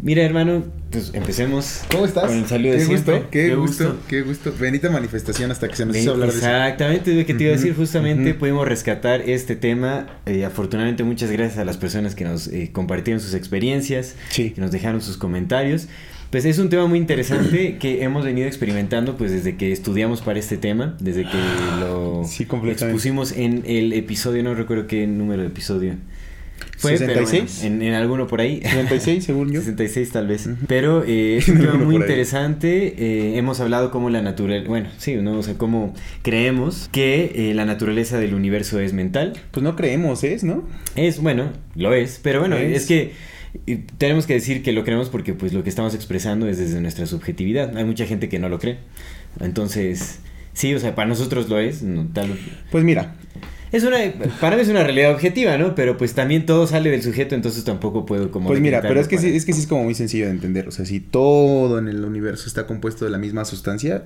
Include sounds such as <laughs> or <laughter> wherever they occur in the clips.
Mira, hermano, pues empecemos. ¿Cómo estás? Con el saludo de qué siempre. Gusto, qué, gusto, qué gusto. Bendita manifestación hasta que se nos hizo hablar de eso. Exactamente, es lo que te iba a decir. Justamente ujú. pudimos rescatar este tema. Eh, afortunadamente, muchas gracias a las personas que nos eh, compartieron sus experiencias, Sí. que nos dejaron sus comentarios. Pues es un tema muy interesante <clears throat> que hemos venido experimentando pues desde que estudiamos para este tema, desde que lo Sí, completamente. expusimos en el episodio, no recuerdo qué número de episodio fue, pero 66. bueno, en, en alguno por ahí. 36, según yo. 66 tal vez. Pero eh, <laughs> es un tema muy interesante. eh, hemos hablado cómo la naturaleza, bueno, sí, ¿no? O sea, cómo creemos que eh, la naturaleza del universo es mental. Pues no creemos, ¿es, no? Es, bueno, lo es, pero bueno, Es. es, que tenemos que decir que lo creemos porque pues lo que estamos expresando es desde nuestra subjetividad. Hay mucha gente que no lo cree. Entonces, sí, o sea, para nosotros lo es. no, tal- Pues mira, es una, para mí es una realidad objetiva, ¿no? Pero pues también todo sale del sujeto, entonces tampoco puedo como... pues mira, pero es que, sí, es que sí es como muy sencillo de entender. O sea, si todo en el universo está compuesto de la misma sustancia,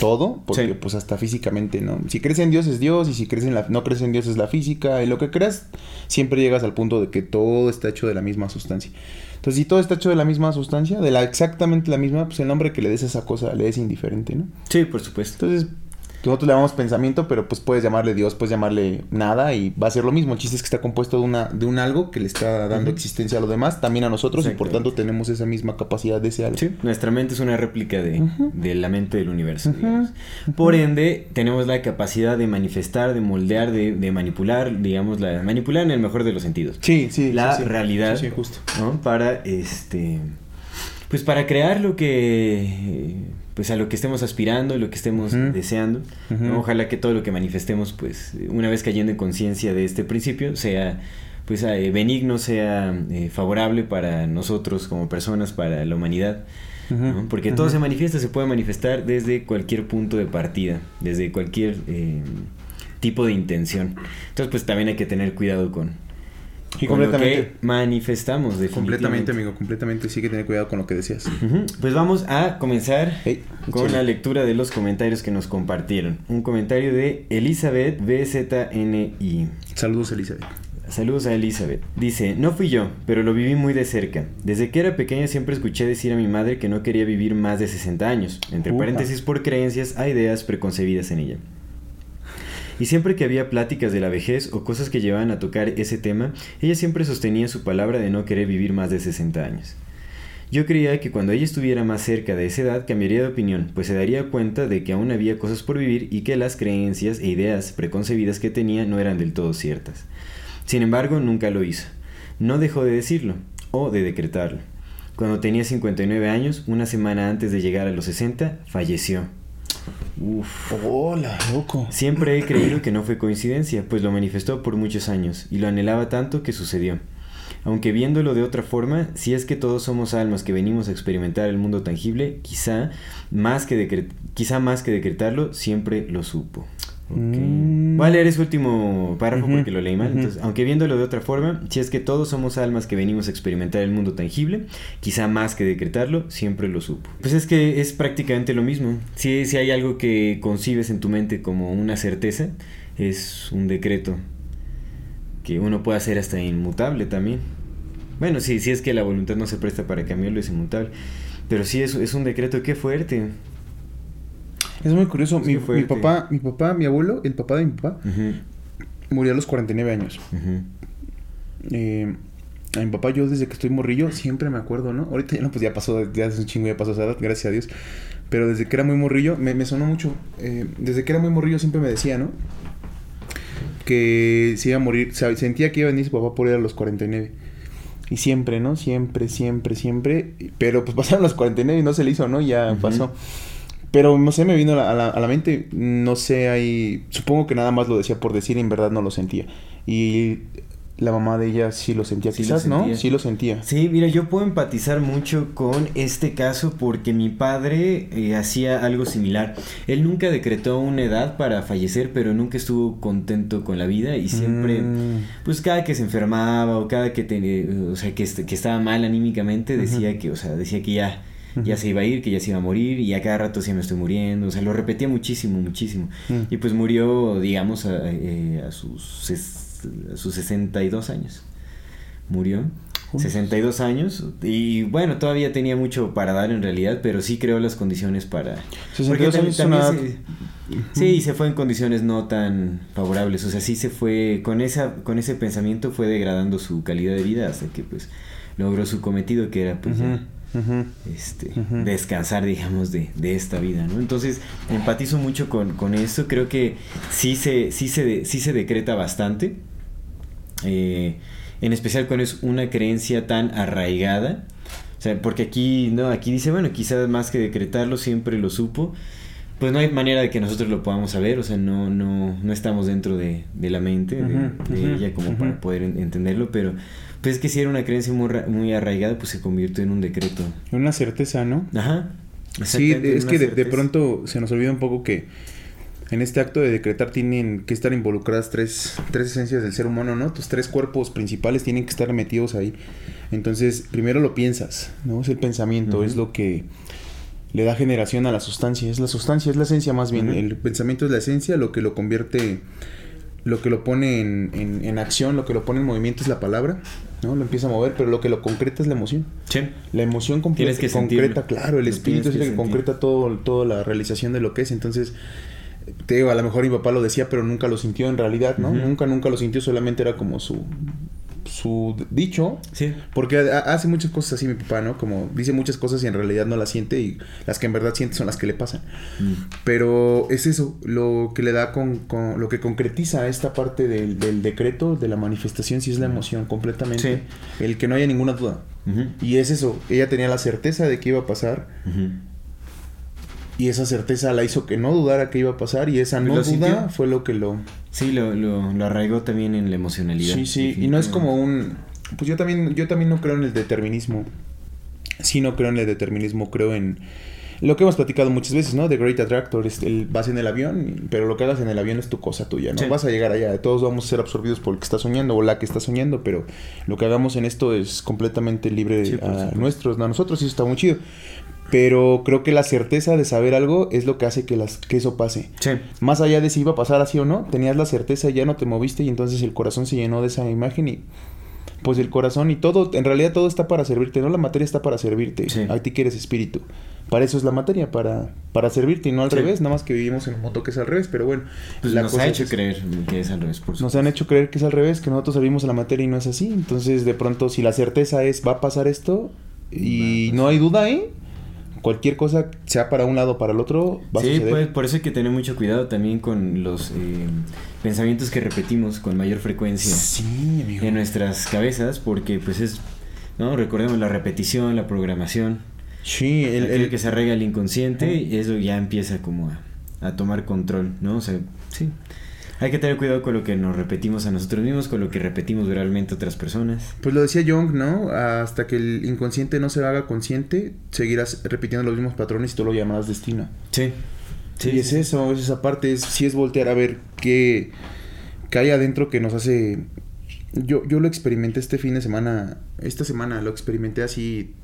todo, porque Sí. pues hasta físicamente, ¿no? Si crees en Dios es Dios y si crees en la, no crees en Dios es la física y lo que creas, siempre llegas al punto de que todo está hecho de la misma sustancia. Entonces, si todo está hecho de la misma sustancia, de la exactamente la misma, pues el nombre que le des a esa cosa le es indiferente, ¿no? Sí, por supuesto. Entonces, nosotros le llamamos pensamiento, pero pues puedes llamarle Dios, puedes llamarle nada y va a ser lo mismo. El chiste es que está compuesto de una de un algo que le está dando existencia a lo demás, también a nosotros y por tanto tenemos esa misma capacidad de ese algo. Sí, nuestra mente es una réplica de, de la mente del universo, digamos. Por ende, tenemos la capacidad de manifestar, de moldear, de, de manipular, digamos, la, manipular en el mejor de los sentidos. Sí, sí. la sí, sí. realidad, Sí, sí, justo. ¿no? Para, este, pues para crear lo que, pues a lo que estemos aspirando, lo que estemos deseando. Ojalá que todo lo que manifestemos, pues, una vez cayendo en conciencia de este principio, sea pues eh, benigno, sea eh, favorable para nosotros como personas, para la humanidad. Porque todo se manifiesta, se puede manifestar desde cualquier punto de partida, desde cualquier eh, tipo de intención. Entonces, pues también hay que tener cuidado con, Y con lo que completamente. manifestamos, Completamente, definitivamente. amigo, completamente. Sí que tener cuidado con lo que decías. Pues vamos a comenzar Hey, con la lectura de los comentarios que nos compartieron. Un comentario de Elizabeth BZNI. Saludos, Elizabeth. Saludos a Elizabeth. Dice, no fui yo, pero lo viví muy de cerca. Desde que era pequeña siempre escuché decir a mi madre que no quería vivir más de 60 años, entre paréntesis por creencias a ideas preconcebidas en ella. Y siempre que había pláticas de la vejez o cosas que llevaban a tocar ese tema, ella siempre sostenía su palabra de no querer vivir más de 60 años. Yo creía que cuando ella estuviera más cerca de esa edad cambiaría de opinión, pues se daría cuenta de que aún había cosas por vivir y que las creencias e ideas preconcebidas que tenía no eran del todo ciertas. Sin embargo, nunca lo hizo. No dejó de decirlo, o de decretarlo. Cuando tenía 59 años, una semana antes de llegar a los 60, falleció. Uf. Hola, loco. Siempre he creído que no fue coincidencia, pues lo manifestó por muchos años y lo anhelaba tanto que sucedió. Aunque viéndolo de otra forma, si es que todos somos almas que venimos a experimentar el mundo tangible, quizá más que, quizá más que decretarlo, siempre lo supo. Ok. Mm. Voy a leer ese último párrafo porque lo leí mal. Entonces, aunque viéndolo de otra forma, si es que todos somos almas que venimos a experimentar el mundo tangible, quizá más que decretarlo, siempre lo supo. Pues es que es prácticamente lo mismo. Si, si hay algo que concibes en tu mente como una certeza, es un decreto que uno puede hacer hasta inmutable también. Bueno, sí, si es que la voluntad no se presta para cambiarlo, es inmutable. Pero sí, es, es un decreto, qué fuerte. Es muy curioso. Es Mi, papá, mi papá, mi abuelo, el papá de mi papá, murió a los 49 años. ujú. Eh, a mi papá, yo desde que estoy morrillo, siempre me acuerdo, ¿no? Ahorita ya no, pues ya pasó, ya hace un chingo, ya pasó esa edad, gracias a Dios. Pero desde que era muy morrillo, me, me sonó mucho. eh, desde que era muy morrillo siempre me decía, ¿no? Que se iba a morir. o sea, sentía que iba a venir su papá por él a los 49. Y siempre, ¿no? Siempre, siempre, siempre. Pero pues pasaron los 49 y no se le hizo, ¿no? Ya pasó. Pero no sé, me vino a la, a la- a la mente. No sé, ahí. Supongo que nada más lo decía por decir y en verdad no lo sentía. Y la mamá de ella sí lo sentía, Sí lo quizás, ¿no? sentía. Sí lo sentía. Sí, mira, yo puedo empatizar mucho con este caso porque mi padre eh, hacía algo similar. Él nunca decretó una edad para fallecer, pero nunca estuvo contento con la vida y siempre, Mm. pues cada que se enfermaba o cada que tenía, o sea, que, que estaba mal anímicamente, decía que, o sea, decía que ya, ya se iba a ir, que ya se iba a morir y a cada rato sí me estoy muriendo, o sea, lo repetía muchísimo, muchísimo. Y pues murió, digamos, a, eh, a sus, a sus 62 años. Murió. Uy. 62 años y bueno, todavía tenía mucho para dar en realidad, pero sí creó las condiciones para... 62 porque años una se- Sí, y se fue en condiciones no tan favorables, o sea, sí se fue, con, esa, con ese pensamiento fue degradando su calidad de vida hasta que pues logró su cometido que era pues ya, Este, descansar, digamos, de, de esta vida, ¿no? Entonces, empatizo mucho con, con eso, creo que sí se, sí se, sí se decreta bastante, eh, en especial cuando es una creencia tan arraigada, o sea, porque aquí, no, aquí dice, bueno, quizás más que decretarlo, siempre lo supo, pues no hay manera de que nosotros lo podamos saber, o sea, no, no, no estamos dentro de, de la mente de, ella como para poder en- entenderlo, pero pues es que si era una creencia muy, ra- muy arraigada, pues se convirtió en un decreto. Una certeza, ¿no? Ajá. Sí, es que de, de pronto se nos olvida un poco que en este acto de decretar tienen que estar involucradas tres, tres esencias del ser humano, ¿no? Tus tres cuerpos principales tienen que estar metidos ahí. Entonces, primero lo piensas, ¿no? Es el pensamiento, es lo que le da generación a la sustancia. Es la sustancia, es la esencia más bien. El pensamiento es la esencia, lo que lo convierte, lo que lo pone en, en- en acción, lo que lo pone en movimiento es la palabra, ¿no? Lo empieza a mover, pero lo que lo concreta es la emoción. Sí. La emoción completa, que sentirlo. concreta, claro, el Lo espíritu es el que concreta todo, toda la realización de lo que es. Entonces, te digo, a lo mejor mi papá lo decía, pero nunca lo sintió en realidad, ¿no? Nunca, nunca lo sintió, solamente era como su, su dicho. Sí. Porque ha- hace muchas cosas así mi papá, ¿no? Como dice muchas cosas y en realidad no las siente y las que en verdad siente son las que le pasan. Mm. Pero es eso, lo que le da con, con- lo que concretiza esta parte del, del decreto, de la manifestación, sí es la emoción completamente. El que no haya ninguna duda. Y es eso, ella tenía la certeza de que iba a pasar. Y esa certeza la hizo que no dudara que iba a pasar y esa ¿Y no duda sintió? fue lo que lo... Sí, lo, lo, lo arraigó también en la emocionalidad. Sí, sí, y no es como un... Pues yo también, yo también no creo en el determinismo. Sí, no creo en el determinismo, creo en... Lo que hemos platicado muchas veces, ¿no? The Great Attractor, es el, vas en el avión, pero lo que hagas en el avión es tu cosa tuya, ¿no? Sí. Vas a llegar allá, todos vamos a ser absorbidos por el que está soñando o la que está soñando, pero lo que hagamos en esto es completamente libre Sí, a nuestros, a nosotros, y eso está muy chido. Pero creo que la certeza de saber algo es lo que hace que, las, que eso pase. Sí. Más allá de si iba a pasar así o no, tenías la certeza, ya no te moviste y entonces el corazón se llenó de esa imagen y pues el corazón y todo, en realidad todo está para servirte, no la materia está para servirte, Sí. a ti que eres espíritu. Para eso es la materia, para, para servirte y no al Sí. revés, nada más que vivimos en un mundo que es al revés, pero bueno, Pues la nos cosa ha hecho creer que es al revés, por Nos han hecho creer que es al revés, que nosotros servimos a la materia y no es así. Entonces, de pronto, si la certeza es va a pasar esto y no hay duda ahí, cualquier cosa, sea para un lado o para el otro, va a Sí, suceder. pues por eso hay que tener mucho cuidado también con los eh, pensamientos que repetimos con mayor frecuencia Sí, amigo. en nuestras cabezas, porque pues es, ¿no? Recordemos la repetición, la programación, Sí, el, el- que se arraiga al inconsciente, y eso ya empieza como a, a tomar control, ¿no? O sea, sí. Hay que tener cuidado con lo que nos repetimos a nosotros mismos, con lo que repetimos verbalmente a otras personas. Pues lo decía Jung, ¿no? Hasta que el inconsciente no se haga consciente, seguirás repitiendo los mismos patrones y tú lo llamarás destino. Sí. Sí, y es sí. eso, es esa parte, es, sí es voltear a ver qué, qué hay adentro que nos hace... Yo, yo lo experimenté este fin de semana, esta semana lo experimenté así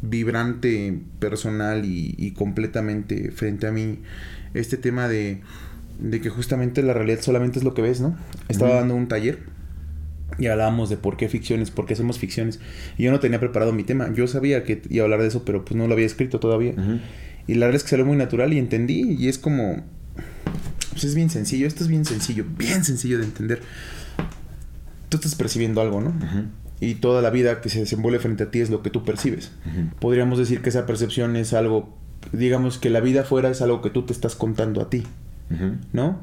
vibrante, personal y, y completamente frente a mí. Este tema de, de que justamente la realidad solamente es lo que ves, ¿no? Estaba dando un taller y hablábamos de por qué ficciones, por qué hacemos ficciones. Y yo no tenía preparado mi tema. Yo sabía que iba a hablar de eso, pero pues no lo había escrito todavía. Y la verdad es que salió muy natural y entendí. Y es como. Pues es bien sencillo. Esto es bien sencillo. Bien sencillo de entender. Tú estás percibiendo algo, ¿no? Y toda la vida que se desenvuelve frente a ti es lo que tú percibes. Podríamos decir que esa percepción es algo digamos que la vida afuera es algo que tú te estás contando a ti, ¿no?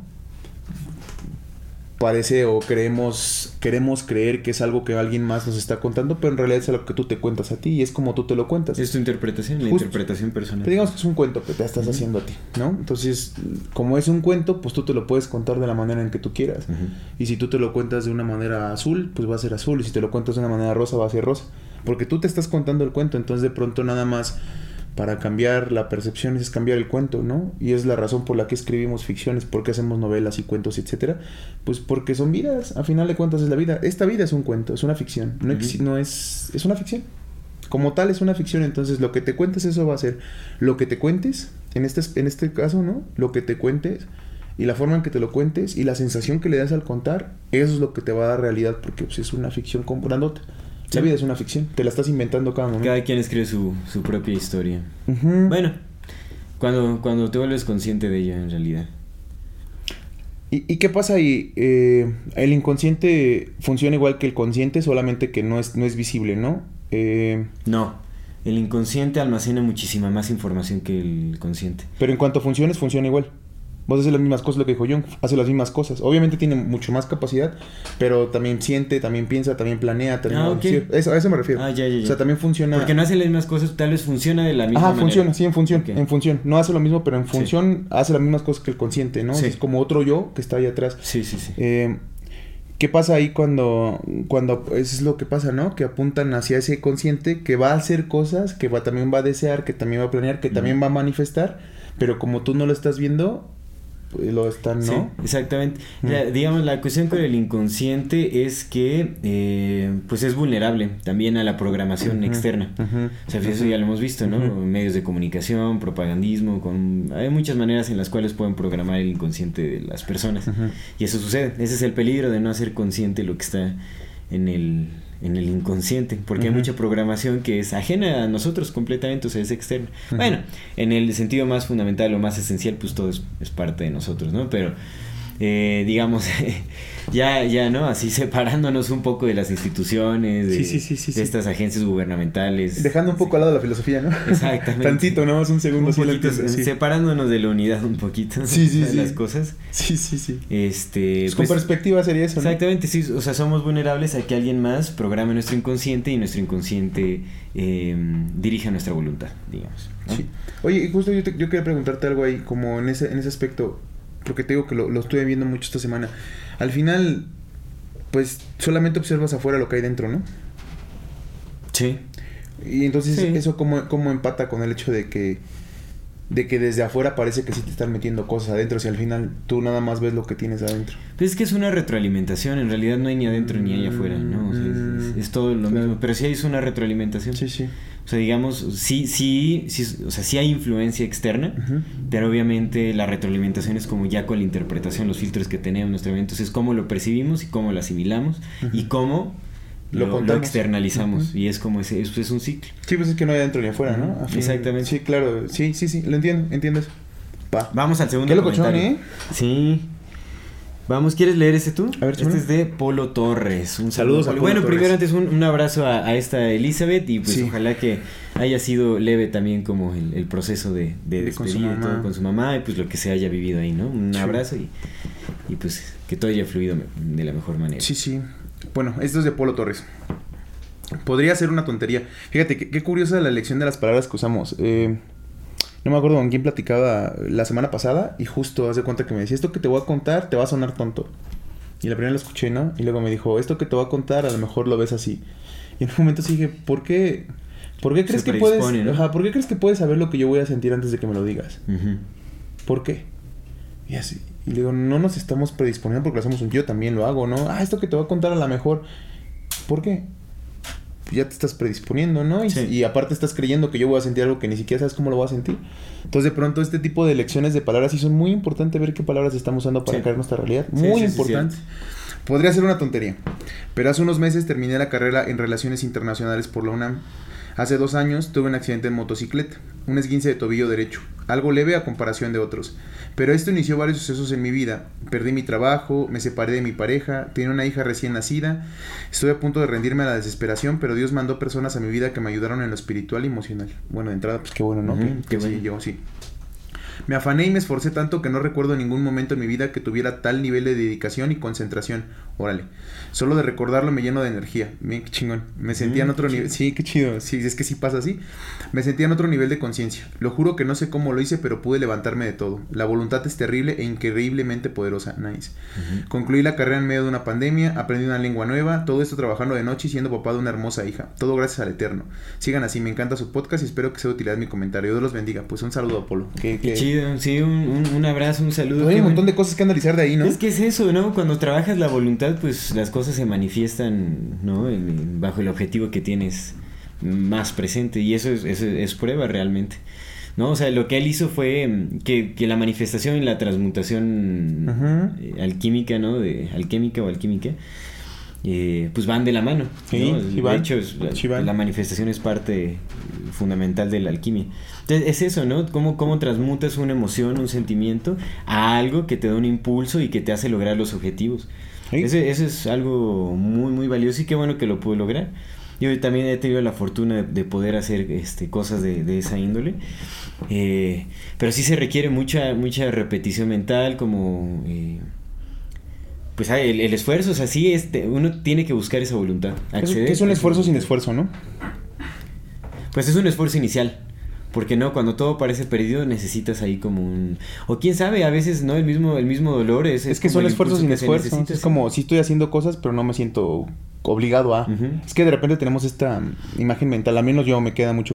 Parece o creemos, queremos creer que es algo que alguien más nos está contando, pero en realidad es algo que tú te cuentas a ti y es como tú te lo cuentas. Es tu interpretación, la interpretación personal. Pero digamos que es un cuento que te estás haciendo a ti, ¿no? Entonces, como es un cuento, pues tú te lo puedes contar de la manera en que tú quieras. Y si tú te lo cuentas de una manera azul, pues va a ser azul. Y si te lo cuentas de una manera rosa, va a ser rosa. Porque tú te estás contando el cuento, entonces de pronto nada más para cambiar la percepción es cambiar el cuento, ¿no? Y es la razón por la que escribimos ficciones, por qué hacemos novelas y cuentos, etcétera. Pues porque son vidas, a final de cuentas es la vida. Esta vida es un cuento, es una ficción, no, Ujú. no es es una ficción. Como tal es una ficción, entonces lo que te cuentes eso va a ser lo que te cuentes, en este en este caso, ¿no? Lo que te cuentes y la forma en que te lo cuentes y la sensación que le das al contar, eso es lo que te va a dar realidad porque pues, es una ficción comprándote. La vida es una ficción, te la estás inventando cada momento. Cada quien escribe su, su propia historia. Bueno, cuando, cuando te vuelves consciente de ello en realidad. ¿Y, y qué pasa ahí? Eh, el inconsciente funciona igual que el consciente, solamente que no es, no es visible, ¿no? Eh, No, el inconsciente almacena muchísima más información que el consciente. pero en cuanto a funciones, funciona igual. Vos haces las mismas cosas, lo que dijo Jung, hace las mismas cosas. Obviamente tiene mucho más capacidad, pero también siente, también piensa, también planea. También, Ah, eso, a eso me refiero. Ah, ya, ya, ya. O sea, también funciona... Porque no hace las mismas cosas, tal vez funciona de la misma Ajá, manera. funciona, sí, en función, en función. No hace lo mismo, pero en Sí. función hace las mismas cosas que el consciente, ¿no? Sí. Es como otro yo que está ahí atrás. Sí, sí, sí. Eh, ¿Qué pasa ahí cuando, cuando eso es lo que pasa, ¿no? Que apuntan hacia ese consciente que va a hacer cosas, que va, también va a desear, que también va a planear, que también va a manifestar, pero como tú no lo estás viendo, lo están, Sí, ¿no? exactamente. Mm. La- digamos, la cuestión con el inconsciente es que eh, pues es vulnerable también a la programación externa. O sea, eso ya lo hemos visto, ¿no? Medios de comunicación, propagandismo, con... hay muchas maneras en las cuales pueden programar el inconsciente de las personas. Y eso sucede. Ese es el peligro de no hacer consciente lo que está en el, en el inconsciente. Porque hay mucha programación que es ajena a nosotros completamente, o sea, es externa. Bueno, en el sentido más fundamental o más esencial, pues todo es, es parte de nosotros, ¿no? Pero, eh, digamos, <laughs> ya, ya, ¿no? Así separándonos un poco de las instituciones, de, Sí, sí, sí, sí, de sí. estas agencias gubernamentales. Dejando un poco al lado la filosofía, ¿no? Exactamente. <laughs> Tantito, nada más un segundo. Un poquito, entiendo, sí. separándonos de la unidad un poquito Sí, sí, <laughs> de las cosas. sí, sí, sí. Este, Pues con pues, perspectiva sería eso, ¿no? Exactamente, sí, o sea, somos vulnerables a que alguien más programe nuestro inconsciente y nuestro inconsciente eh, dirija nuestra voluntad, digamos. ¿no? Sí. Oye, justo yo, te- yo quería preguntarte algo ahí, como en ese, en ese aspecto, porque te digo que lo, lo estuve viendo mucho esta semana. Al final, pues solamente observas afuera lo que hay dentro, ¿no? Sí. Y entonces Sí. eso como, como empata con el hecho de que de que desde afuera parece que sí te están metiendo cosas adentro, si al final tú nada más ves lo que tienes adentro. Pues es que es una retroalimentación, en realidad no hay ni adentro ni hay afuera, ¿no? O sea, es, es- es todo lo Claro. mismo, pero sí es una retroalimentación. Sí, sí. O sea, digamos, sí, sí, sí, o sea, sí hay influencia externa, pero obviamente la retroalimentación es como ya con la interpretación, los filtros que tenemos en nuestro evento, es cómo lo percibimos y cómo lo asimilamos y cómo Lo lo, lo contamos. externalizamos. Y es como ese, es, es un ciclo. Sí, pues es que no hay adentro ni afuera, ¿no? Fin- exactamente. Sí, claro. Sí, sí, sí. Lo entiendo, entiendo eso. Va. Vamos al segundo Qué locochón, comentario. ¿eh? Sí. Vamos, ¿quieres leer ese tú? A ver, este es de Polo Torres. Un Saludos saludo, a Polo Bueno, Torres. primero antes un, un abrazo a, a esta Elizabeth y pues Sí. ojalá que haya sido leve también como el, el proceso de, de De con su todo mamá. con su mamá y pues lo que se haya vivido ahí, ¿no? Un Sí. abrazo y, y pues que todo haya fluido de la mejor manera. Sí, sí. Bueno, esto es de Polo Torres. Podría ser una tontería. Fíjate, qué, qué curiosa la elección de las palabras que usamos. Eh, no me acuerdo con quién platicaba la semana pasada y justo hace cuenta que me decía, esto que te voy a contar te va a sonar tonto. Y la primera lo escuché, ¿no? Y luego me dijo, esto que te voy a contar a lo mejor lo ves así. Y en un momento sí dije, ¿por qué? ¿Por qué crees que puedes, predispone, ¿no? ajá, ¿por qué crees que puedes saber lo que yo voy a sentir antes de que me lo digas? ¿Por qué? Y así. Y le digo, no nos estamos predisponiendo porque lo hacemos un yo también lo hago, ¿no? Ah, esto que te voy a contar a lo mejor. ¿Por qué? Ya te estás predisponiendo, ¿no? Y, Sí. y aparte estás creyendo que yo voy a sentir algo que ni siquiera sabes cómo lo voy a sentir. Entonces, de pronto, este tipo de elecciones de palabras sí son muy importantes ver qué palabras estamos usando para Sí. crear nuestra realidad. Sí, Muy importante. Podría ser una tontería, pero hace unos meses terminé la carrera en Relaciones Internacionales por la UNAM. Hace dos años tuve un accidente en motocicleta, un esguince de tobillo derecho, algo leve a comparación de otros. Pero esto inició varios sucesos en mi vida. Perdí mi trabajo, me separé de mi pareja, tenía una hija recién nacida, estuve a punto de rendirme a la desesperación, pero Dios mandó personas a mi vida que me ayudaron en lo espiritual y emocional. Bueno, de entrada, pues qué bueno, ¿no? Qué que sí, bueno. yo sí. Me afané y me esforcé tanto que no recuerdo ningún momento en mi vida que tuviera tal nivel de dedicación y concentración. Órale. Solo de recordarlo me lleno de energía. Miren qué chingón. Me sentía en Mm, otro nivel. Sí, qué chido. Sí, es que sí pasa así. Me sentía en otro nivel de conciencia. Lo juro que no sé cómo lo hice, pero pude levantarme de todo. La voluntad es terrible e increíblemente poderosa. Nice. Concluí la carrera en medio de una pandemia, aprendí una lengua nueva, todo esto trabajando de noche y siendo papá de una hermosa hija. Todo gracias al Eterno. Sigan así, me encanta su podcast y espero que sea de utilidad mi comentario. Dios los bendiga. Pues un saludo, Apolo. Que, Qué chido, sí, un, un- un abrazo, un saludo. Hay qué un montón bueno. de cosas que analizar de ahí, ¿no? Es que es eso, ¿no? Cuando trabajas la voluntad, pues las cosas se manifiestan, ¿no? En- bajo el objetivo que tienes más presente. Y eso es, eso es prueba realmente. ¿No? O sea, lo que él hizo fue mm, que, que la manifestación y la transmutación Ajá. eh, alquímica, ¿no? De alquímica o alquímica, eh, pues van de la mano. Sí, ¿no? sí de hecho, es- la, sí van. la manifestación es parte fundamental de la alquimia. Entonces, es eso, ¿no? Cómo, cómo transmutas una emoción, un sentimiento a algo que te da un impulso y que te hace lograr los objetivos. Sí. Ese, ese es algo muy, muy valioso y qué bueno que lo pude lograr. Yo también he tenido la fortuna de, de poder hacer este, cosas de, de esa índole. Eh, pero sí se requiere mucha, mucha repetición mental, como... eh, pues ah, el, el esfuerzo, o sea, sí, este, uno tiene que buscar esa voluntad. Acceder es un esfuerzo sin esfuerzo, ¿no? Pues es un esfuerzo inicial. Porque no, cuando todo parece perdido necesitas ahí como un... O quién sabe, a veces no, el mismo, el mismo dolor es... Es que son esfuerzos sin esfuerzo. Es sí. como si estoy haciendo cosas, pero no me siento obligado a. Es que de repente tenemos esta imagen mental. A menos yo me queda mucho.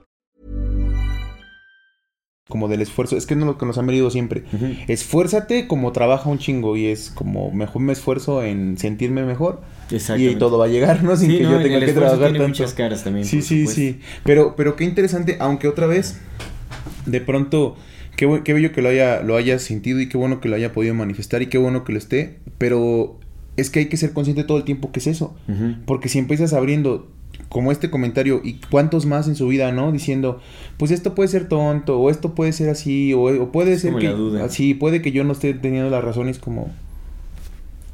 Como del esfuerzo. Es que es lo que nos han venido siempre. Esfuérzate como trabaja un chingo. Y es como mejor me esfuerzo en sentirme mejor. Y todo va a llegar, ¿no? Sin Sí, que no, yo el tenga que trabajar tiene tanto. muchas caras también, Sí, sí, supuesto. sí. Pero, pero qué interesante. Aunque otra vez, de pronto, qué, qué bello que lo haya, lo haya sentido y qué bueno que lo haya podido manifestar y qué bueno que lo esté. Pero es que hay que ser consciente todo el tiempo que es eso. Porque si empiezas abriendo como este comentario y cuántos más en su vida, ¿no? Diciendo, pues esto puede ser tonto, o esto puede ser así, o, o puede Es ser que... la duda. Sí, puede que yo no esté teniendo las razones como...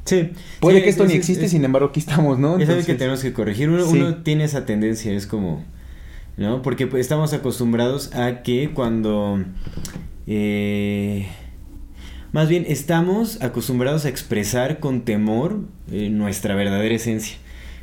Sí. Puede Sí, que esto es- ni existe, es- sin embargo aquí estamos, ¿no? Es algo que Entonces- tenemos que corregir. Uno, Sí. uno tiene esa tendencia, es como, ¿no? Porque pues, estamos acostumbrados a que cuando... eh, más bien, estamos acostumbrados a expresar con temor eh, nuestra verdadera esencia.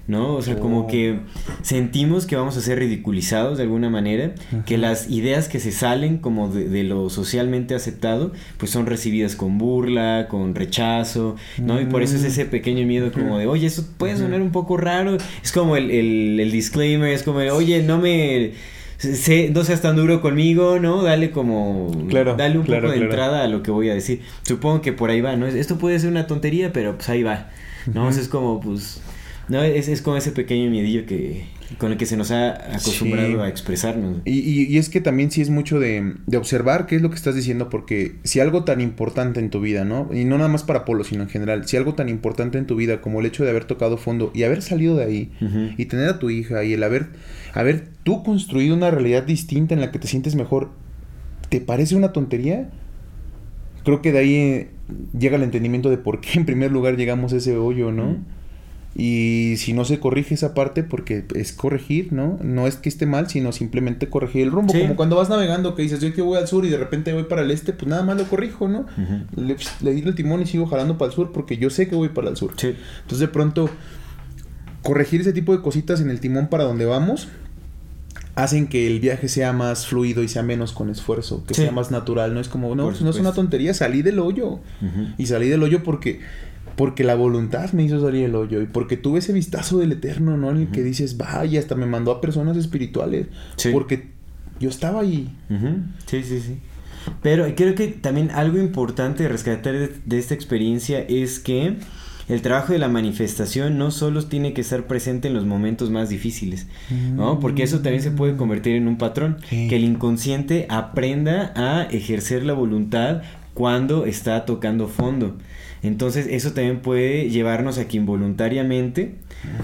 ¿No? O sea, como que sentimos que vamos a ser ridiculizados de alguna manera, que las ideas que se salen como de, de lo socialmente aceptado, pues son recibidas con burla, con rechazo, ¿no? Y por eso es Mm. ese pequeño miedo como de, oye, eso puede sonar un poco raro. Es como el, el, el disclaimer, es como, de, oye, no me... sé- no seas tan duro conmigo, ¿no? Dale como... Claro, dale un claro, poco de claro. entrada a lo que voy a decir. Supongo que por ahí va, ¿no? Esto puede ser una tontería, pero pues ahí va. ¿No? O sea, es como, pues... No, es, es como ese pequeño miedillo que con el que se nos ha acostumbrado Sí. a expresarnos. Y, y- y es que también sí es mucho de, de observar qué es lo que estás diciendo, porque si algo tan importante en tu vida, ¿no? Y no nada más para Polo, sino en general, si algo tan importante en tu vida como el hecho de haber tocado fondo y haber salido de ahí y tener a tu hija y el haber, haber tú construido una realidad distinta en la que te sientes mejor, ¿te parece una tontería? Creo que de ahí eh, llega el entendimiento de por qué en primer lugar llegamos a ese hoyo, ¿no? Y si no se corrige esa parte, porque es corregir, ¿no? No es que esté mal, sino simplemente corregir el rumbo. Sí. Como cuando vas navegando, que dices, yo que voy al sur y de repente voy para el este, pues nada más lo corrijo, ¿no? Le, le di el timón y sigo jalando para el sur porque yo sé que voy para el sur. Sí. Entonces de pronto, corregir ese tipo de cositas en el timón para donde vamos hacen que el viaje sea más fluido y sea menos con esfuerzo, que Sí. sea más natural. No es como, no, pues no es una tontería, salí del hoyo. Y salí del hoyo porque porque la voluntad me hizo salir del hoyo y porque tuve ese vistazo del eterno, ¿no? En el que dices, vaya, hasta me mandó a personas espirituales. Sí. Porque yo estaba ahí. Sí, sí, sí. Pero creo que también algo importante de rescatar de, de esta experiencia es que el trabajo de la manifestación no solo tiene que estar presente en los momentos más difíciles, ¿no? Porque eso también se puede convertir en un patrón, Sí. que el inconsciente aprenda a ejercer la voluntad cuando está tocando fondo. Entonces eso también puede llevarnos a que involuntariamente,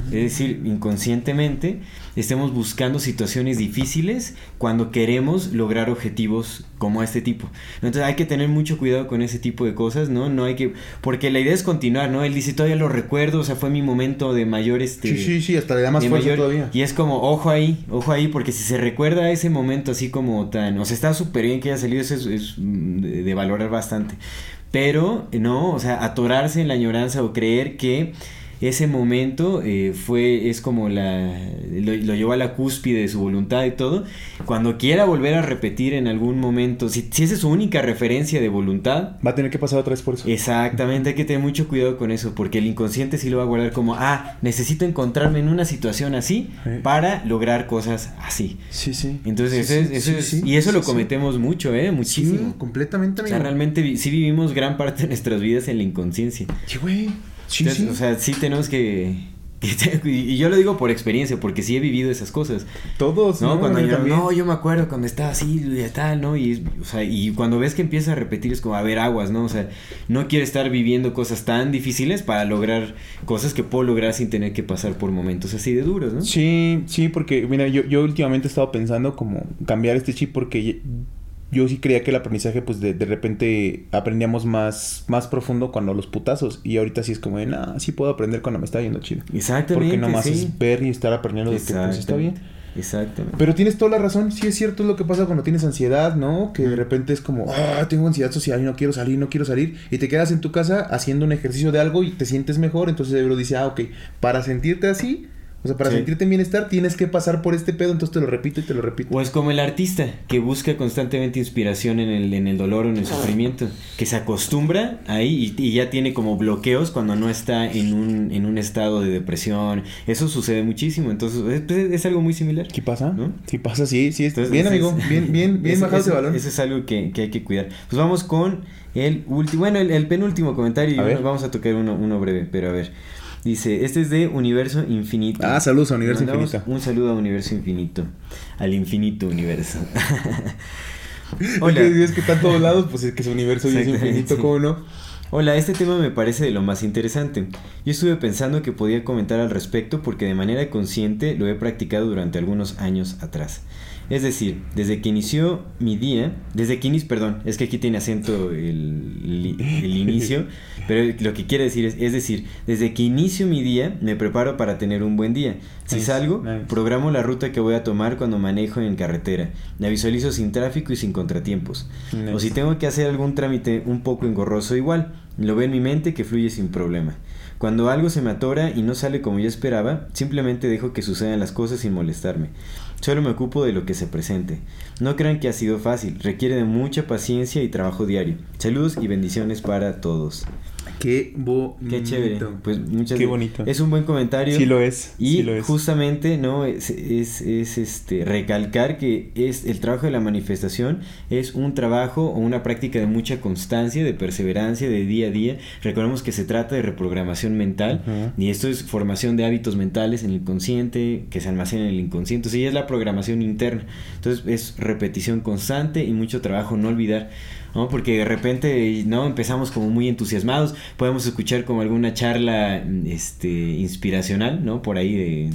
es decir, inconscientemente, estemos buscando situaciones difíciles cuando queremos lograr objetivos como este tipo. Entonces hay que tener mucho cuidado con ese tipo de cosas, ¿no? No hay que... Porque la idea es continuar, ¿no? Él dice, todavía lo recuerdo, o sea, fue mi momento de mayor... Este, Sí, sí, sí, hasta le da más fuerza mayor- todavía. Y es como, ojo ahí, ojo ahí, porque si se recuerda ese momento así como tan... O sea, está súper bien que haya salido, eso es, es, mm, de valorar bastante. Pero, no, o sea, atorarse en la añoranza o creer que ese momento eh, fue, es como la, lo, lo llevó a la cúspide de su voluntad y todo. Cuando quiera volver a repetir en algún momento, si, si esa es su única referencia de voluntad, Va a tener que pasar otra vez por eso. Exactamente, hay que tener mucho cuidado con eso, porque el inconsciente sí lo va a guardar como, ah, necesito encontrarme en una situación así Sí. para lograr cosas así. Sí, sí. Entonces, Sí, eso es, sí, eso sí, es- sí, y eso sí, lo sí. cometemos mucho, ¿eh? Sí, Muchísimo. completamente, o sea, realmente vi- sí vivimos gran parte de nuestras vidas en la inconsciencia. Sí, güey. Sí, Entonces, sí. O sea, sí tenemos que... que- y yo lo digo por experiencia, porque sí he vivido esas cosas. Todos, No, cuando Yo no, yo me acuerdo cuando estaba así y tal, ¿no? Y, o sea, y cuando ves que empieza a repetir es como, a ver, aguas, ¿no? O sea, no quiero estar viviendo cosas tan difíciles para lograr cosas que puedo lograr sin tener que pasar por momentos así de duros, ¿no? Sí, sí, porque mira, yo, yo últimamente he estado pensando como cambiar este chip porque yo sí creía que el aprendizaje pues de, de repente aprendíamos más, más profundo cuando los putazos y ahorita sí es como de, nah, sí puedo aprender cuando me está yendo chido. Exactamente. Porque nomás sí. es ver y estar aprendiendo de que pues está bien. Exactamente. Pero tienes toda la razón, sí es cierto es lo que pasa cuando tienes ansiedad, ¿no? Que de repente es como, ah, tengo ansiedad social y no quiero salir, no quiero salir. Y te quedas en tu casa haciendo un ejercicio de algo y te sientes mejor. Entonces el cerebro dice, ah, ok, para sentirte así, o sea, para Sí. sentirte en bienestar, tienes que pasar por este pedo. Entonces te lo repito y te lo repito. O es como el artista que busca constantemente inspiración en el, en el dolor o en el sufrimiento, que se acostumbra ahí y, y ya tiene como bloqueos cuando no está en un, en un estado de depresión. Eso sucede muchísimo, entonces es, pues, es algo muy similar. ¿Qué pasa? ¿No? Sí pasa, sí, sí. Entonces, bien, amigo. es- Bien, bien, bien bajado ese eso- balón. Eso es algo que, que hay que cuidar. Pues vamos con el último, bueno, el, el penúltimo comentario y A bueno, vamos a tocar uno, uno breve, pero a ver. Dice, este es de Universo Infinito. Ah, saludos a Universo mandamos Infinito. Un saludo a Universo Infinito. Al infinito universo. <laughs> Hola. Es que está en todos lados, pues es que su universo y es infinito. ¿cómo no? Hola, este tema me parece de lo más interesante. Yo estuve pensando que podía comentar al respecto porque de manera consciente lo he practicado durante algunos años atrás. Es decir, desde que inició mi día, desde que inició, perdón, es que aquí tiene acento el, el inicio, <laughs> pero lo que quiere decir es, es decir, desde que inicio mi día me preparo para tener un buen día. Si salgo, programo la ruta que voy a tomar cuando manejo en carretera. La visualizo sin tráfico y sin contratiempos. O si tengo que hacer algún trámite un poco engorroso igual, lo veo en mi mente que fluye sin problema. Cuando algo se me atora y no sale como yo esperaba, simplemente dejo que sucedan las cosas sin molestarme. Solo me ocupo de lo que se presente. No crean que ha sido fácil, requiere de mucha paciencia y trabajo diario. Saludos y bendiciones para todos. Qué bonito. Qué chévere. Pues muchas Qué bonito. Es un buen comentario. Sí lo es. Y sí lo es. justamente, ¿no? Es, es, es, este recalcar que es el trabajo de la manifestación es un trabajo o una práctica de mucha constancia, de perseverancia, de día a día. Recordemos que se trata de reprogramación mental y esto es formación de hábitos mentales en el consciente que se almacenan en el inconsciente. O sea, ya es la programación interna. Entonces es repetición constante y mucho trabajo, no olvidar. ¿No? Porque de repente, ¿no? Empezamos como muy entusiasmados, podemos escuchar como alguna charla este, inspiracional, ¿no? Por ahí de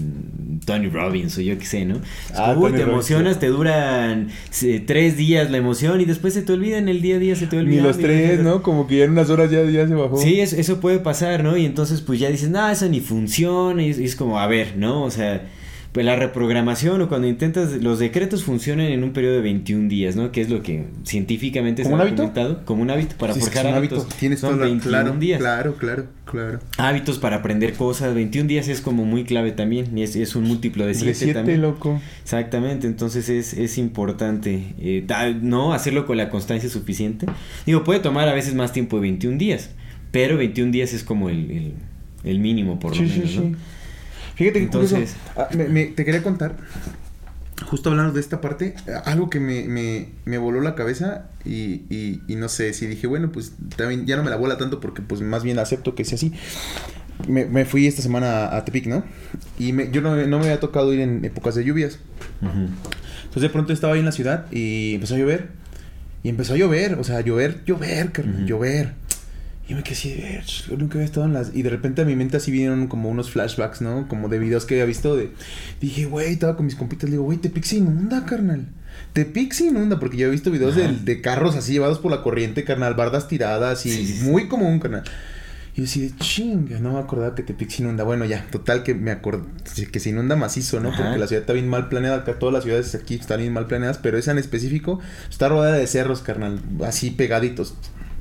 Tony Robbins o yo qué sé, ¿no? Ah, uy, te emocionas, te duran eh, tres días la emoción y después se te olvida en el día a día, se te olvida. Ni los tres, ¿no? Como que ya en unas horas ya, ya se bajó. Sí, es- eso puede pasar, ¿no? Y entonces pues ya dices, no, eso ni funciona, y es, y es como, a ver, ¿no? O sea, pues la reprogramación o cuando intentas, los decretos funcionan en un periodo de 21 días, ¿no? Que es lo que científicamente ¿Como se ha documentado, como un hábito para Sí, forjar es un hábitos. hábito. Tienes Son toda la- 21 claro, días. Claro, claro, claro. Hábitos para aprender cosas, 21 días es como muy clave también, y es, es un múltiplo de De 7 siete, también. loco. Exactamente, entonces es, es importante eh, da- no hacerlo con la constancia suficiente. Digo, puede tomar a veces más tiempo de 21 días, pero 21 días es como el, el, el mínimo por lo Sí, sí, menos, sí. ¿no? Fíjate que Entonces- curioso, ah, me- me- te quería contar, justo hablando de esta parte, algo que me, me, me voló la cabeza y, y, y no sé si dije, bueno, pues también ya no me la bola tanto porque pues más bien acepto que sea así. Me, me fui esta semana a, a Tepic, ¿no? Y me- yo no, no me había tocado ir en épocas de lluvias. Entonces de pronto estaba ahí en la ciudad y empezó a llover. Y empezó a llover, o sea, llover, llover, carnal, Ujú. llover. Y me quedé así yo nunca había estado en las... Y de repente a mi mente así vinieron como unos flashbacks, ¿no? Como de videos que había visto de... Dije, güey, estaba con mis compitas, le digo, güey, Tepic se inunda, carnal. Tepic se inunda, porque yo he visto videos de, carros así llevados por la corriente, carnal, bardas tiradas y Sí, sí, sí. muy común, carnal. Y yo así de chinga, no me acordaba que Tepic se inunda. Bueno, ya, total que me acordé que se inunda macizo, ¿no? Ajá. Porque la ciudad está bien mal planeada. Acá todas las ciudades aquí están bien mal planeadas, pero esa en específico está rodeada de cerros, carnal, así pegaditos.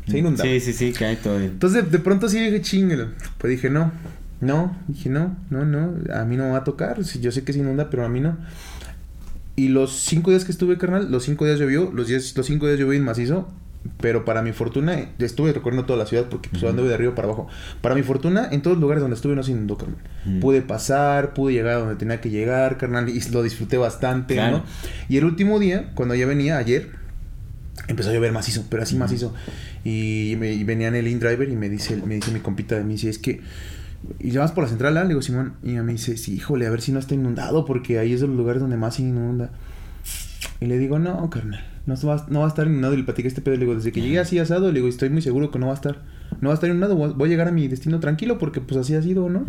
Se inunda. Sí, sí, sí, cae todo. bien. Entonces de, de pronto sí dije chingalo. Pues dije, no, no, dije, no, no, no, a mí no me va a tocar. Yo sé que se inunda, pero a mí no. Y los cinco días que estuve, carnal, los cinco días llovió, los, días, los cinco días llovió en macizo. Pero para mi fortuna, estuve recorriendo toda la ciudad porque pues anduve de arriba para abajo. Para mi fortuna, en todos los lugares donde estuve no se inundó, carnal. Mm. Pude pasar, pude llegar a donde tenía que llegar, carnal, y lo disfruté bastante, Claro. ¿no? Y el último día, cuando ya venía, ayer, empezó a llover macizo, pero así macizo. Y, me, y venía en el y me dice, me dice mi compita de mí, dice, es que... Y ya por la central, ¿ah? Le digo, Simón. Y me dice, sí, híjole, a ver si no está inundado, porque ahí es de los lugares donde más se inunda. Y le digo, no, carnal, no va, no va a estar inundado. Y le platiqué este pedo. Le digo, desde que llegué así asado, le digo, estoy muy seguro que no va a estar. No va a estar inundado. Voy voy a llegar a mi destino tranquilo, porque pues así ha sido, ¿no?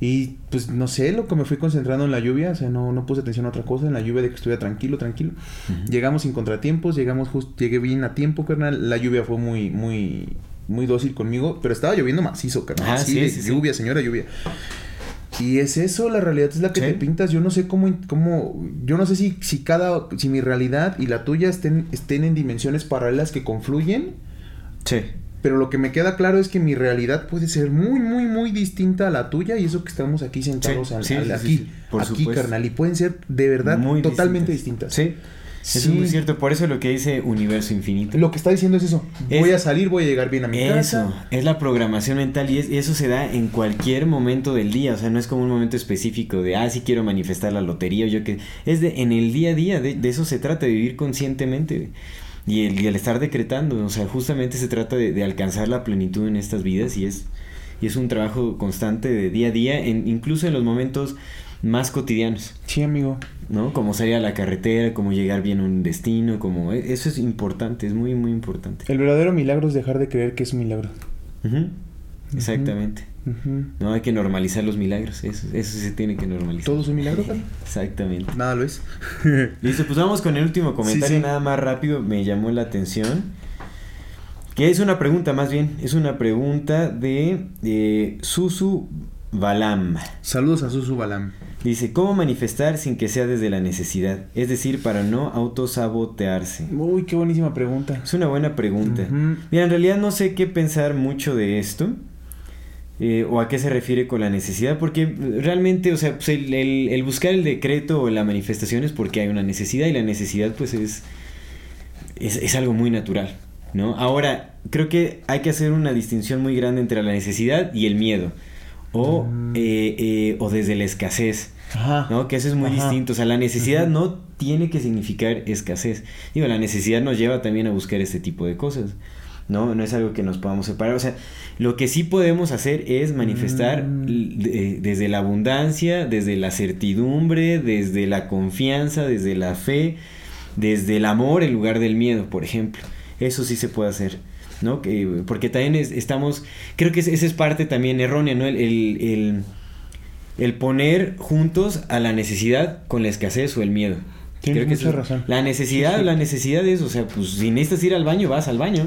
Y pues no sé, lo que me fui concentrando en la lluvia, o sea, no, no puse atención a otra cosa, en la lluvia de que estuviera tranquilo, tranquilo. Llegamos sin contratiempos, llegamos justo, llegué bien a tiempo, carnal. La lluvia fue muy, muy, muy dócil conmigo, pero estaba lloviendo macizo, carnal. Ah, sí, sí, de sí, sí. lluvia, señora lluvia. Y es eso, la realidad es la que Sí. te pintas. Yo no sé cómo, cómo yo no sé si, si cada, si mi realidad y la tuya estén, estén en dimensiones paralelas que confluyen. Sí. Pero lo que me queda claro es que mi realidad puede ser muy, muy, muy distinta a la tuya y eso que estamos aquí sentados Sí, al- sí, al- aquí, sí. Por aquí, supuesto. carnal. Y pueden ser de verdad Muy totalmente distintas. Sí. Eso es muy cierto. Por eso lo que dice universo infinito. Lo que está diciendo es eso. Es- voy a salir, voy a llegar bien a mi Eso, casa. es la programación mental y, es- y eso se da en cualquier momento del día, o sea, no es como un momento específico de, ah, sí quiero manifestar la lotería o yo que... Es de en el día a día, de, de eso se trata, de vivir conscientemente y el, y el estar decretando, o sea, justamente se trata de, de alcanzar la plenitud en estas vidas y es, y es un trabajo constante de día a día, en, incluso en los momentos más cotidianos. Sí, amigo. ¿no? Como salir a la carretera, como llegar bien a un destino, como... e- Eso es importante, es muy, muy importante. El verdadero milagro es dejar de creer que es un milagro. Ujú, Exactamente. No hay que normalizar los milagros, eso, eso se tiene que normalizar. ¿Todo es un milagro? <laughs> Exactamente. Nada lo es. <laughs> Listo, pues vamos con el último comentario, sí. nada más rápido, me llamó la atención. Que es una pregunta, más bien, es una pregunta de, de Susu Balam. Saludos a Susu Balam. Dice, ¿cómo manifestar sin que sea desde la necesidad? Es decir, para no autosabotearse. Uy, qué buenísima pregunta. Es una buena pregunta. Mira, en realidad no sé qué pensar mucho de esto. Eh, o a qué se refiere con la necesidad. Porque realmente, o sea, pues, el, el- el buscar el decreto o la manifestación es porque hay una necesidad. Y la necesidad, pues, es, es, es algo muy natural. ¿no? Ahora, creo que hay que hacer una distinción muy grande entre la necesidad y el miedo. O, eh, eh, o desde la escasez. Ajá. ¿no? Que eso es muy Ajá. distinto. O sea, la necesidad no tiene que significar escasez. Digo, la necesidad nos lleva también a buscar este tipo de cosas. ¿No? No es algo que nos podamos separar. O sea, lo que sí podemos hacer es manifestar Mm. de- desde la abundancia, desde la certidumbre, desde la confianza, desde la fe, desde el amor en lugar del miedo, por ejemplo. Eso sí se puede hacer. ¿no? Que, porque también es- estamos, creo que es- esa es parte también errónea, ¿no? El, el- el- el poner juntos a la necesidad con la escasez o el miedo. Tienes Creo que mucha eso es- razón. La necesidad, Sí, sí. la necesidad es, o sea, pues si necesitas ir al baño, vas al baño.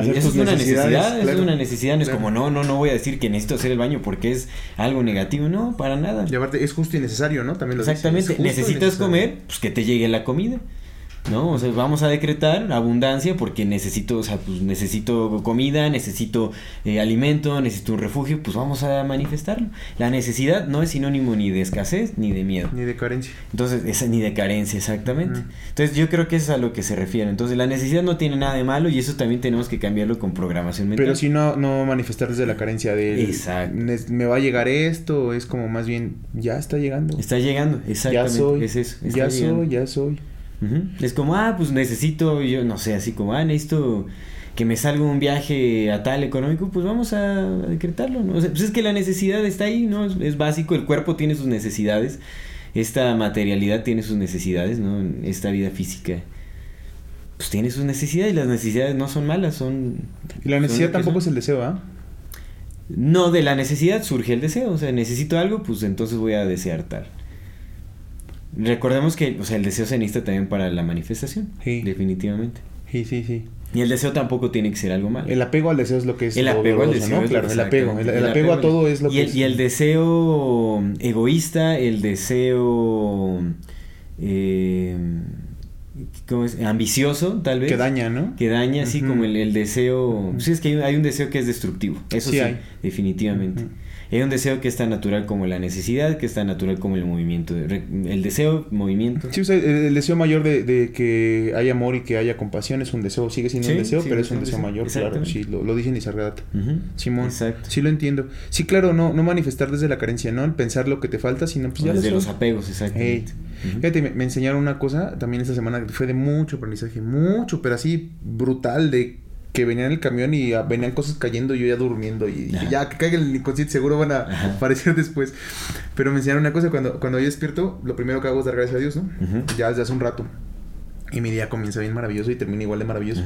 Hacer eso es una necesidad, claro. es una necesidad, no es Claro. como, no, no, no voy a decir que necesito hacer el baño porque es algo negativo, no, para nada. Y aparte es justo y necesario, ¿no? También lo Exactamente, necesitas comer, pues que te llegue la comida. ¿No? O sea, vamos a decretar abundancia porque necesito, o sea, pues necesito comida, necesito eh, alimento, necesito un refugio, pues vamos a manifestarlo. La necesidad no es sinónimo ni de escasez ni de miedo. Ni de carencia. Entonces, esa ni de carencia, exactamente. Mm. Entonces, yo creo que eso es a lo que se refiere. Entonces, la necesidad no tiene nada de malo y eso también tenemos que cambiarlo con programación mental. Pero si no, no manifestar desde la carencia de Exacto. me va a llegar esto, es como más bien, ya está llegando. Está llegando, ya exactamente. soy, es eso. está ya llegando. soy, ya soy. Es como, ah, pues necesito, yo no sé, así como, ah, necesito que me salga un viaje a tal económico, pues vamos a decretarlo, ¿no? O sea, pues es que la necesidad está ahí, ¿no? Es, es básico, el cuerpo tiene sus necesidades, esta materialidad tiene sus necesidades, ¿no? Esta vida física, pues tiene sus necesidades y las necesidades no son malas, son... Y la necesidad tampoco es el deseo, ¿ah? No, de la necesidad surge el deseo, o sea, necesito algo, pues entonces voy a desear tal. Recordemos que, o sea, el deseo se necesita también para la manifestación, Sí. definitivamente. Sí, sí, sí. Y el deseo tampoco tiene que ser algo malo. El apego al deseo es lo que es El apego al deseo. ¿no? es Claro, el apego. El, apego a todo es lo y que el, es. y el deseo egoísta, el deseo... Eh, ¿cómo es? Ambicioso, tal vez. que daña, ¿no? Que daña, así Ujú. como el, el deseo... Sí, es que hay, un- hay un deseo que es destructivo. Eso Sí sí, definitivamente. Hay un deseo que es tan natural como la necesidad, que es tan natural como el movimiento. El deseo, movimiento. Sí, o sea, el, el deseo mayor de, de que haya amor y que haya compasión es un deseo, sigue siendo Sí, un deseo, sí, pero es un deseo deseo. mayor, claro, sí, lo, lo dicen y se redata. Simón, Exacto. sí lo entiendo. Sí, claro, no, no manifestar desde la carencia, no el pensar lo que te falta, sino pues ya desde los apegos. Ujú. Fíjate, me, me enseñaron una cosa también esta semana que fue de mucho aprendizaje, mucho, pero así brutal, de que venían en el camión y ah, venían cosas cayendo y yo ya durmiendo y dije, ya que caiga el inconsciente seguro van a Ajá. aparecer después. Pero me enseñaron una cosa, cuando, cuando yo despierto, lo primero que hago es dar gracias a Dios, ¿no? Ya desde hace un rato. Y mi día comienza bien maravilloso y termina igual de maravilloso.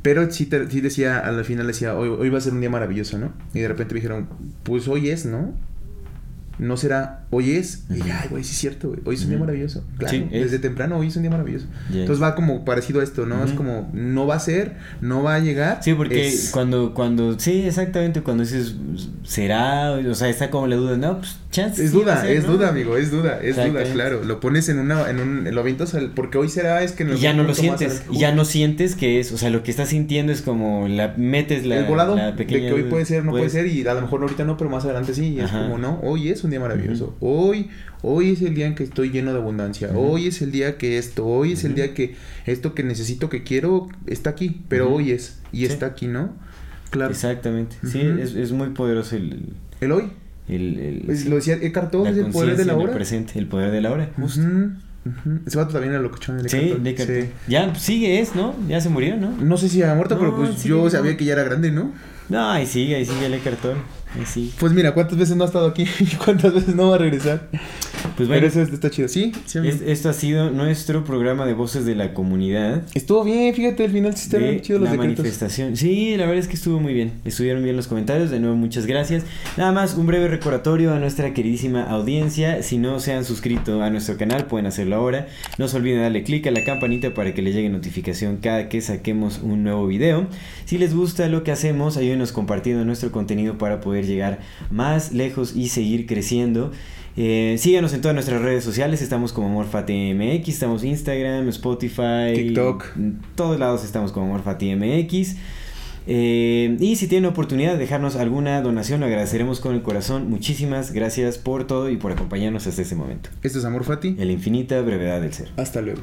Pero sí, te- sí decía, al final decía, hoy, hoy va a ser un día maravilloso, ¿no? Y de repente me dijeron, pues hoy es, ¿no? No será, hoy es. Y ay, güey, sí es cierto, güey. Hoy es un día maravilloso. Claro, Sí, desde temprano hoy es un día maravilloso. Ya. Entonces va como parecido a esto, ¿no? Es como, no va a ser, no va a llegar. Sí, porque es- cuando, cuando, sí, exactamente, cuando dices, será, o sea, está como la duda, no, pues, chance. Es sí duda, ser, es ¿no? duda, amigo, es duda, es duda, claro. Lo pones en una, en un, lo avientas al, porque hoy será, es que en Y ya no lo sientes, y ya no sientes que es, o sea, lo que estás sintiendo es como, la metes la, el volado la de que hoy puede ser, no puede Puedes- ser, y a lo mejor ahorita no, pero más adelante sí. Y es como, no, hoy es un día maravilloso. Hoy, hoy es el día en que estoy lleno de abundancia. Hoy es el día que esto, hoy es el día que esto que necesito, que quiero, está aquí. Pero hoy es, y Sí. está aquí, ¿no? Claro. Exactamente, sí, es, es muy poderoso el... El hoy. el, el- Pues sí, lo decía Eckhart Tolle, es el poder de la en el hora. presente, el poder de la hora, justo. Ujú, ujú. Ese vato también era locochón. el Sí, Sí. Ya sigue es, ¿no? Ya se murió, ¿no? No sé si ha muerto, No, pero pues yo sabía que ya era grande, ¿no? No, ahí sigue, ahí sigue el Tolle, ahí sigue. Pues mira, ¿cuántas veces no ha estado aquí? ¿Y <laughs> cuántas veces no va a regresar? Pues bueno, Pero eso está chido. Sí, sí. amigo. es- esto ha sido nuestro programa de voces de la comunidad. Estuvo bien, fíjate, al final sí estaban chidos los la manifestación. Sí, la verdad es que estuvo muy bien. Estuvieron bien los comentarios. De nuevo, muchas gracias. Nada más, un breve recordatorio a nuestra queridísima audiencia. Si no se han suscrito a nuestro canal, pueden hacerlo ahora. No se olviden darle clic a la campanita para que les llegue notificación cada que saquemos un nuevo video. Si les gusta lo que hacemos, ayúdenos compartiendo nuestro contenido para poder llegar más lejos y seguir creciendo. Eh, síganos en todas nuestras redes sociales, estamos como MorfaTMX, estamos Instagram, Spotify, TikTok. en todos lados estamos como MorfaTMX. Eh, y si tienen oportunidad de dejarnos alguna donación, lo agradeceremos con el corazón. Muchísimas gracias por todo y por acompañarnos hasta este momento. Esto es Amor Fati. En la infinita brevedad del ser. Hasta luego.